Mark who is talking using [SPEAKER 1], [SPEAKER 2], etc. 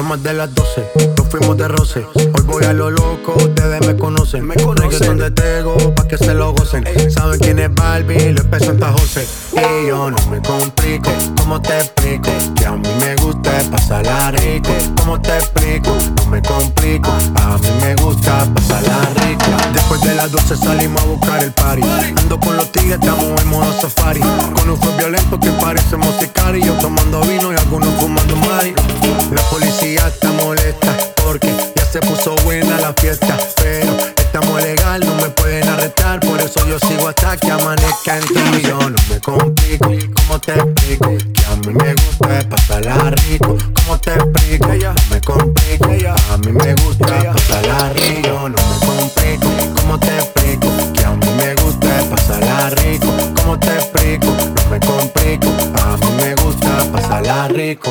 [SPEAKER 1] Son más de las 12, nos fuimos de roce. Hoy voy a lo loco, ustedes me conocen. Me conocen de Tego, pa' que se lo gocen. Saben quién es Barbie, lo es Santa José. Y yo no me complico, ¿cómo te explico? Que a mí me gusta pasarla rico. ¿Cómo te explico? No me complico, a mí me gusta pasarla rico. Después de las 12 salimos a buscar el party. Ando con los tigres, estamos en modo safari. Con un fue violento que parece musical. Y yo tomando vino y algunos fumando mari. La policía está molesta porque ya se puso buena la fiesta. Pero estamos legal, no me pueden arrestar. Por eso yo sigo hasta que amanezca en ti. Yo no me complico, ¿cómo te explico? Que a mí me gusta pasarla rico. ¿Cómo te explico? No me complico, a mí me gusta pasarla rico. No me complico, ¿cómo te explico? Que a mí me gusta pasarla rico. ¿Cómo te explico? No me complico, a mí me gusta pasarla rico.